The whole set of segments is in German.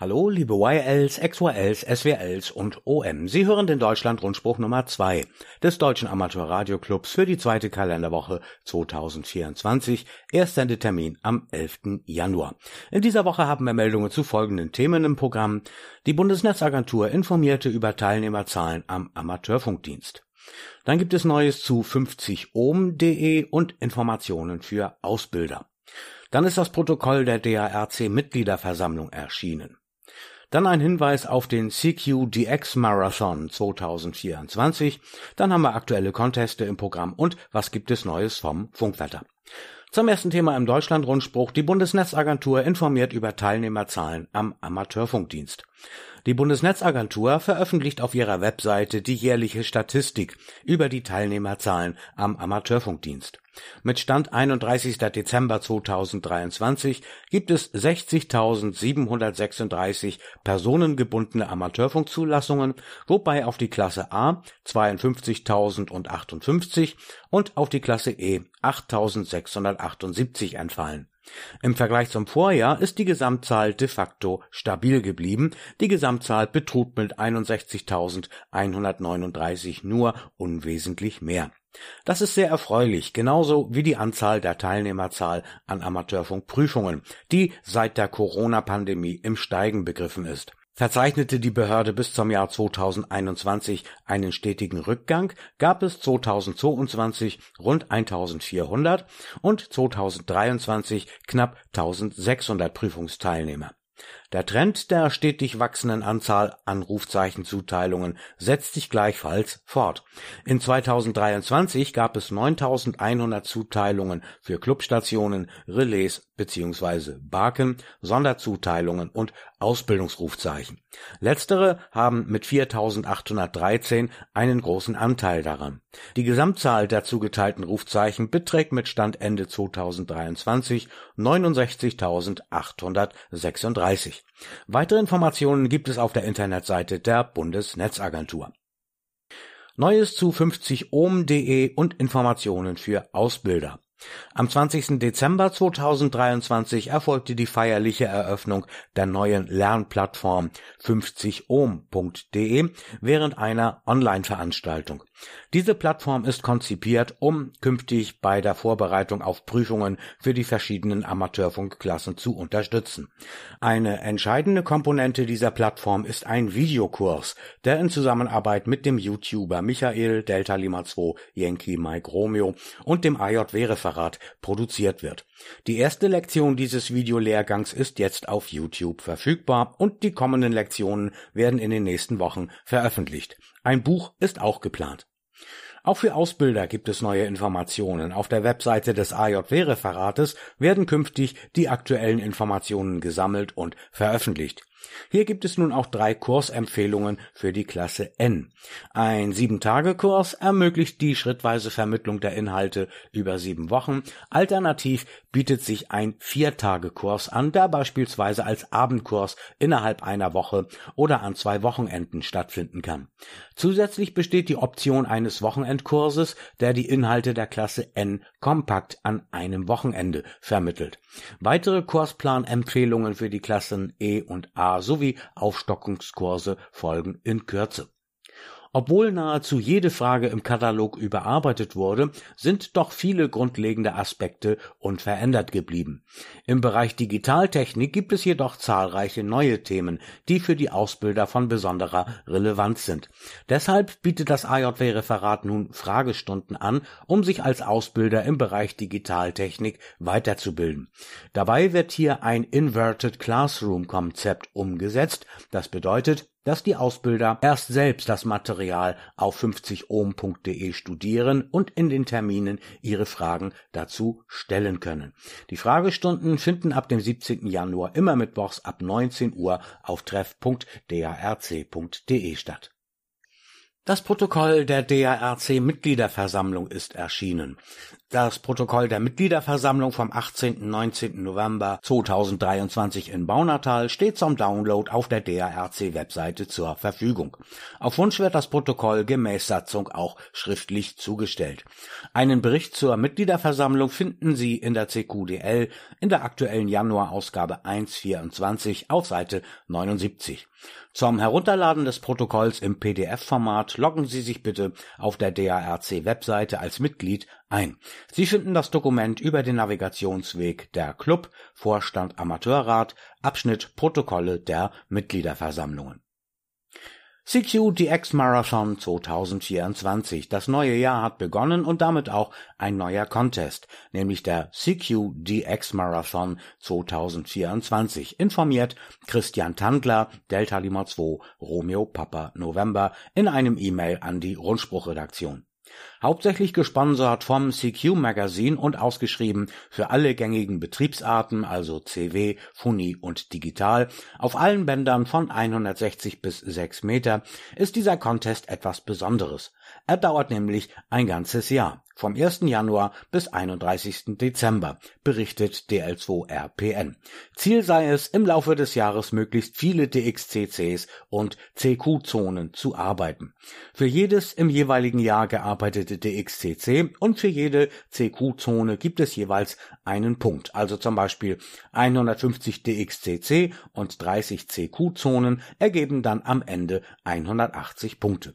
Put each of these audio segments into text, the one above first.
Hallo, liebe YLs, XYLs, SWLs und OM. Sie hören den Deutschland-Rundspruch Nummer 2 des Deutschen Amateurradioclubs für die zweite Kalenderwoche 2024. Erster Termin am 11. Januar. In dieser Woche haben wir Meldungen zu folgenden Themen im Programm. Die Bundesnetzagentur informierte über Teilnehmerzahlen am Amateurfunkdienst. Dann gibt es Neues zu 50ohm.de und Informationen für Ausbilder. Dann ist das Protokoll der DARC-Mitgliederversammlung erschienen. Dann ein Hinweis auf den CQDX Marathon 2024. Dann haben wir aktuelle Conteste im Programm und was gibt es Neues vom Funkwetter. Zum ersten Thema im Deutschlandrundspruch. Die Bundesnetzagentur informiert über Teilnehmerzahlen am Amateurfunkdienst. Die Bundesnetzagentur veröffentlicht auf ihrer Webseite die jährliche Statistik über die Teilnehmerzahlen am Amateurfunkdienst. Mit Stand 31. Dezember 2023 gibt es 60.736 personengebundene Amateurfunkzulassungen, wobei auf die Klasse A 52.058 und auf die Klasse E 8.678 entfallen im Vergleich zum Vorjahr ist die Gesamtzahl de facto stabil geblieben, die Gesamtzahl betrug mit 61.139 nur unwesentlich mehr. Das ist sehr erfreulich, genauso wie die Anzahl der Teilnehmerzahl an Amateurfunkprüfungen, die seit der Corona-Pandemie im Steigen begriffen ist Verzeichnete die Behörde bis zum Jahr 2021 einen stetigen Rückgang, gab es 2022 rund 1400 und 2023 knapp 1600 Prüfungsteilnehmer der Trend der stetig wachsenden Anzahl an Rufzeichenzuteilungen setzt sich gleichfalls fort. In 2023 gab es 9100 Zuteilungen für Clubstationen, Relais bzw. Barken, Sonderzuteilungen und Ausbildungsrufzeichen. Letztere haben mit 4813 einen großen Anteil daran. Die Gesamtzahl der zugeteilten Rufzeichen beträgt mit Stand Ende 2023 69.836. Weitere Informationen gibt es auf der Internetseite der Bundesnetzagentur. Neues zu 50ohm.de und Informationen für Ausbilder am 20. Dezember 2023 erfolgte die feierliche Eröffnung der neuen Lernplattform 50ohm.de während einer Online-Veranstaltung. Diese Plattform ist konzipiert, um künftig bei der Vorbereitung auf Prüfungen für die verschiedenen Amateurfunkklassen zu unterstützen. Eine entscheidende Komponente dieser Plattform ist ein Videokurs, der in Zusammenarbeit mit dem YouTuber Michael Delta Lima 2 Yankee Mike Romeo und dem AJW Referat produziert wird. Die erste Lektion dieses Videolehrgangs ist jetzt auf YouTube verfügbar und die kommenden Lektionen werden in den nächsten Wochen veröffentlicht. Ein Buch ist auch geplant. Auch für Ausbilder gibt es neue Informationen. Auf der Webseite des AJW-Referates werden künftig die aktuellen Informationen gesammelt und veröffentlicht. Hier gibt es nun auch drei Kursempfehlungen für die Klasse N. Ein Sieben-Tage-Kurs ermöglicht die schrittweise Vermittlung der Inhalte über sieben Wochen. Alternativ bietet sich ein Vier-Tage-Kurs an, der beispielsweise als Abendkurs innerhalb einer Woche oder an zwei Wochenenden stattfinden kann. Zusätzlich besteht die Option eines Wochenendkurses, der die Inhalte der Klasse N kompakt an einem Wochenende vermittelt. Weitere Kursplanempfehlungen für die Klassen E und A sowie Aufstockungskurse folgen in Kürze obwohl nahezu jede Frage im Katalog überarbeitet wurde, sind doch viele grundlegende Aspekte unverändert geblieben. Im Bereich Digitaltechnik gibt es jedoch zahlreiche neue Themen, die für die Ausbilder von besonderer Relevanz sind. Deshalb bietet das AJW-Referat nun Fragestunden an, um sich als Ausbilder im Bereich Digitaltechnik weiterzubilden. Dabei wird hier ein Inverted Classroom Konzept umgesetzt. Das bedeutet, dass die Ausbilder erst selbst das Material auf 50ohm.de studieren und in den Terminen ihre Fragen dazu stellen können. Die Fragestunden finden ab dem 17. Januar immer mittwochs ab 19 Uhr auf treff.darc.de statt. Das Protokoll der DARC Mitgliederversammlung ist erschienen. Das Protokoll der Mitgliederversammlung vom 18. 19. November 2023 in Baunatal steht zum Download auf der DARC-Webseite zur Verfügung. Auf Wunsch wird das Protokoll gemäß Satzung auch schriftlich zugestellt. Einen Bericht zur Mitgliederversammlung finden Sie in der CQDL in der aktuellen Januarausgabe 1.24 auf Seite 79. Zum Herunterladen des Protokolls im PDF-Format loggen Sie sich bitte auf der DARC-Webseite als Mitglied ein. Sie finden das Dokument über den Navigationsweg der Club Vorstand Amateurrat Abschnitt Protokolle der Mitgliederversammlungen. CQ DX Marathon 2024. Das neue Jahr hat begonnen und damit auch ein neuer Contest, nämlich der CQ DX Marathon 2024, informiert Christian Tandler, Delta Lima 2, Romeo Papa November in einem E-Mail an die Rundspruchredaktion. Hauptsächlich gesponsert vom CQ Magazine und ausgeschrieben für alle gängigen Betriebsarten, also CW, Funi und Digital, auf allen Bändern von 160 bis 6 Meter, ist dieser Contest etwas Besonderes. Er dauert nämlich ein ganzes Jahr, vom 1. Januar bis 31. Dezember, berichtet DL2RPN. Ziel sei es, im Laufe des Jahres möglichst viele DXCCs und CQ-Zonen zu arbeiten. Für jedes im jeweiligen Jahr gearbeitete DXCC und für jede CQ-Zone gibt es jeweils einen Punkt, also zum Beispiel 150 DXCC und 30 CQ-Zonen ergeben dann am Ende 180 Punkte.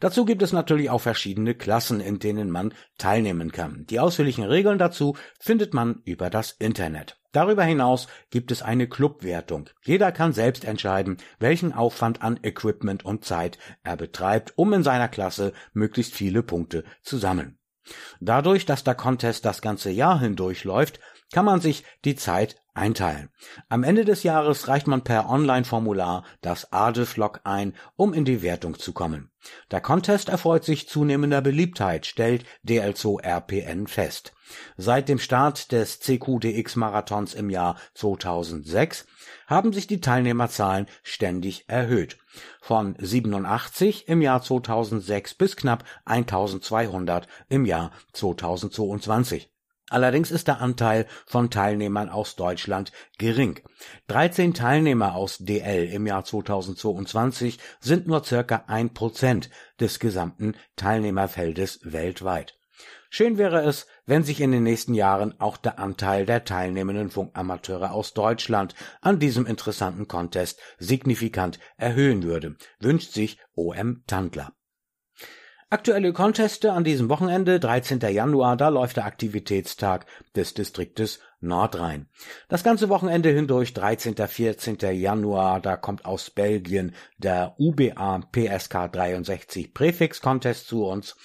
Dazu gibt es natürlich auch verschiedene Klassen, in denen man teilnehmen kann. Die ausführlichen Regeln dazu findet man über das Internet. Darüber hinaus gibt es eine Clubwertung. Jeder kann selbst entscheiden, welchen Aufwand an Equipment und Zeit er betreibt, um in seiner Klasse möglichst viele Punkte zu sammeln. Dadurch, dass der Contest das ganze Jahr hindurch läuft, kann man sich die Zeit einteilen. Am Ende des Jahres reicht man per Online-Formular das ADEF-Log ein, um in die Wertung zu kommen. Der Contest erfreut sich zunehmender Beliebtheit, stellt DL2RPN fest. Seit dem Start des CQDX-Marathons im Jahr 2006 haben sich die Teilnehmerzahlen ständig erhöht. Von 87 im Jahr 2006 bis knapp 1200 im Jahr 2022. Allerdings ist der Anteil von Teilnehmern aus Deutschland gering. 13 Teilnehmer aus DL im Jahr 2022 sind nur circa ein Prozent des gesamten Teilnehmerfeldes weltweit. Schön wäre es, wenn sich in den nächsten Jahren auch der Anteil der teilnehmenden Funkamateure aus Deutschland an diesem interessanten Contest signifikant erhöhen würde, wünscht sich OM Tandler. Aktuelle Conteste an diesem Wochenende, 13. Januar, da läuft der Aktivitätstag des Distriktes Nordrhein. Das ganze Wochenende hindurch, 13. 14. Januar, da kommt aus Belgien der UBA PSK 63 Präfix Contest zu uns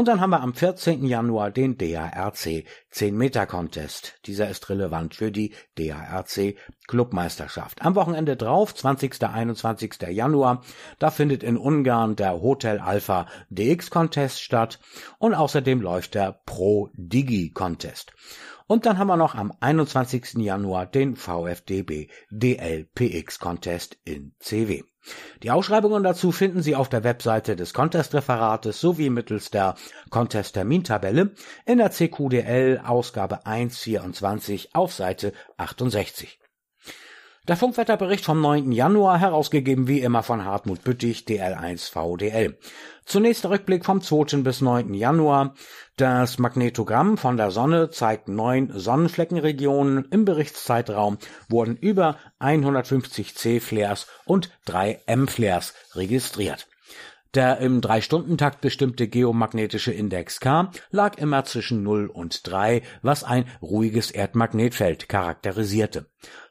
und dann haben wir am 14. Januar den DARC 10 Meter Contest. Dieser ist relevant für die DARC Clubmeisterschaft. Am Wochenende drauf, 20. 21. Januar, da findet in Ungarn der Hotel Alpha DX Contest statt und außerdem läuft der Pro Digi Contest. Und dann haben wir noch am 21. Januar den VfDB DLPX Contest in CW. Die Ausschreibungen dazu finden Sie auf der Webseite des Contest-Referates sowie mittels der Contest-Termintabelle in der CQDL Ausgabe 1.24 auf Seite 68. Der Funkwetterbericht vom 9. Januar, herausgegeben wie immer von Hartmut Büttig, DL1 VDL. Zunächst der Rückblick vom 2. bis 9. Januar. Das Magnetogramm von der Sonne zeigt neun Sonnenfleckenregionen. Im Berichtszeitraum wurden über 150 C-Flares und drei M-Flares registriert. Der im Drei-Stunden-Takt bestimmte geomagnetische Index K lag immer zwischen 0 und 3, was ein ruhiges Erdmagnetfeld charakterisierte.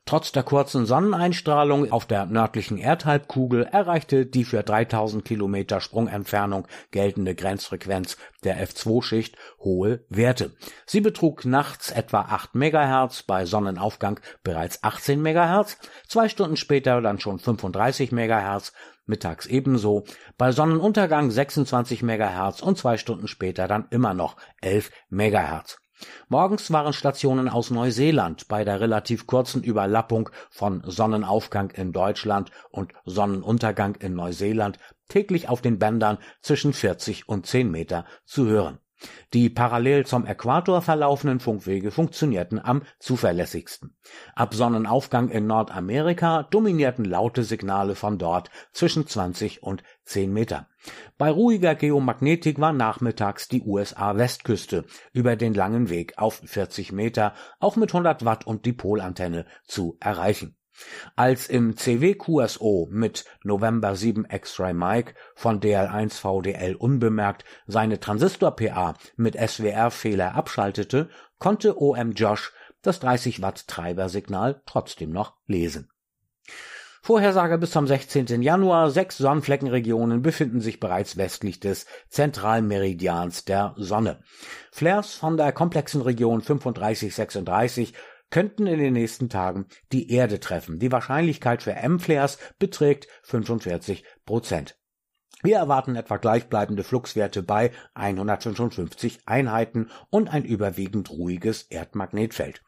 Trotz der kurzen Sonneneinstrahlung auf der nördlichen Erdhalbkugel erreichte die für 3000 Kilometer Sprungentfernung geltende Grenzfrequenz der F2-Schicht hohe Werte. Sie betrug nachts etwa 8 MHz, bei Sonnenaufgang bereits 18 MHz, zwei Stunden später dann schon 35 MHz, mittags ebenso, bei Sonnenuntergang 26 MHz und zwei Stunden später dann immer noch 11 MHz. Morgens waren Stationen aus Neuseeland bei der relativ kurzen Überlappung von Sonnenaufgang in Deutschland und Sonnenuntergang in Neuseeland täglich auf den Bändern zwischen 40 und 10 Meter zu hören. Die parallel zum Äquator verlaufenden Funkwege funktionierten am zuverlässigsten. Ab Sonnenaufgang in Nordamerika dominierten laute Signale von dort zwischen 20 und 10 Meter. Bei ruhiger Geomagnetik war nachmittags die USA-Westküste über den langen Weg auf 40 Meter auch mit 100 Watt und Dipolantenne zu erreichen. Als im CW-QSO mit November 7 X-Ray Mike von DL1 VDL unbemerkt seine Transistor-PA mit SWR-Fehler abschaltete, konnte OM Josh das 30 Watt Treibersignal trotzdem noch lesen. Vorhersage bis zum 16. Januar. Sechs Sonnenfleckenregionen befinden sich bereits westlich des Zentralmeridians der Sonne. Flares von der komplexen Region 3536 könnten in den nächsten Tagen die Erde treffen. Die Wahrscheinlichkeit für M-Flares beträgt 45 Prozent. Wir erwarten etwa gleichbleibende Fluxwerte bei 155 Einheiten und ein überwiegend ruhiges Erdmagnetfeld.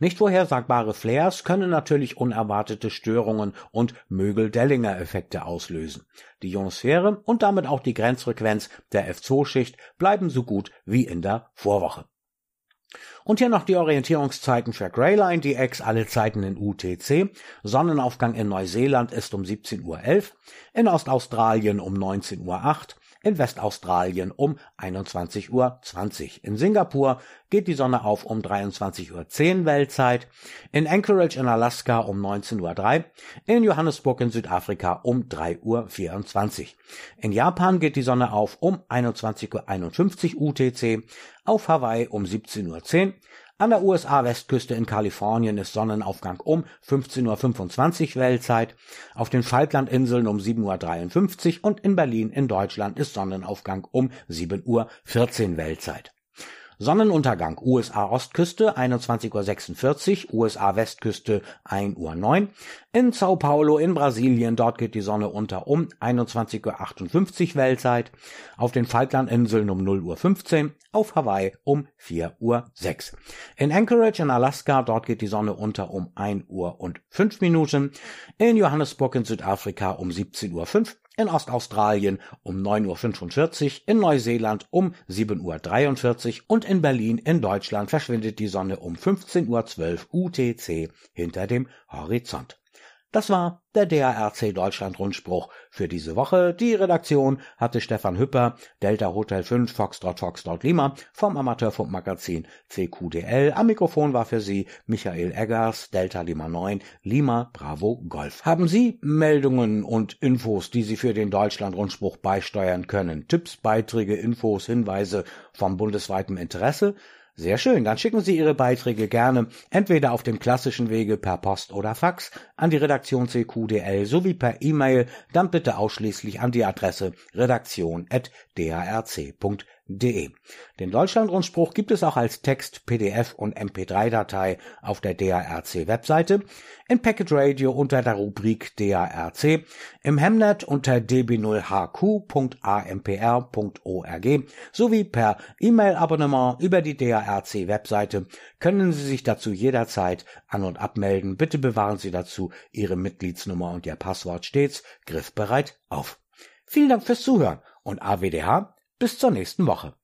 Nicht vorhersagbare Flares können natürlich unerwartete Störungen und Mögel-Dellinger-Effekte auslösen. Die Ionosphäre und damit auch die Grenzfrequenz der F2-Schicht bleiben so gut wie in der Vorwoche. Und hier noch die Orientierungszeiten für Greyline DX, alle Zeiten in UTC. Sonnenaufgang in Neuseeland ist um 17.11 Uhr, in Ostaustralien um 19.08 Uhr, in Westaustralien um 21.20 Uhr. In Singapur geht die Sonne auf um 23.10 Uhr Weltzeit, in Anchorage in Alaska um 19.03 Uhr, in Johannesburg in Südafrika um 3.24 Uhr. In Japan geht die Sonne auf um 21.51 Uhr UTC, auf Hawaii um 17.10 Uhr, an der USA-Westküste in Kalifornien ist Sonnenaufgang um 15.25 Uhr Weltzeit, auf den Falklandinseln um 7.53 Uhr und in Berlin in Deutschland ist Sonnenaufgang um 7.14 Uhr Weltzeit. Sonnenuntergang USA-Ostküste 21.46 Uhr, USA-Westküste 1.09 Uhr. In Sao Paulo in Brasilien, dort geht die Sonne unter um 21.58 Uhr Weltzeit. Auf den Falklandinseln um 0.15 Uhr, auf Hawaii um 4.06 Uhr. In Anchorage in Alaska, dort geht die Sonne unter um 1 Uhr und 5 Minuten. In Johannesburg in Südafrika um 17.05 Uhr in Ostaustralien um 9.45 Uhr, in Neuseeland um 7.43 Uhr und in Berlin in Deutschland verschwindet die Sonne um 15.12 Uhr UTC hinter dem Horizont. Das war der DARC Deutschland Rundspruch für diese Woche. Die Redaktion hatte Stefan Hüpper, Delta Hotel 5, Foxtrot Foxtrot Lima vom Amateurfunkmagazin CQDL. Am Mikrofon war für Sie Michael Eggers, Delta Lima 9, Lima Bravo Golf. Haben Sie Meldungen und Infos, die Sie für den Deutschland Rundspruch beisteuern können? Tipps, Beiträge, Infos, Hinweise vom bundesweiten Interesse? Sehr schön, dann schicken Sie Ihre Beiträge gerne entweder auf dem klassischen Wege per Post oder Fax an die Redaktion CQDL sowie per E-Mail, dann bitte ausschließlich an die Adresse redaktion.drc.de. Den Deutschlandrundspruch gibt es auch als Text, PDF und MP3-Datei auf der DARC-Webseite, in Packet Radio unter der Rubrik DARC, im Hemnet unter db0hq.ampr.org sowie per E-Mail-Abonnement über die DARC-Webseite können Sie sich dazu jederzeit an- und abmelden. Bitte bewahren Sie dazu Ihre Mitgliedsnummer und Ihr Passwort stets griffbereit auf. Vielen Dank fürs Zuhören und AWDH bis zur nächsten Woche.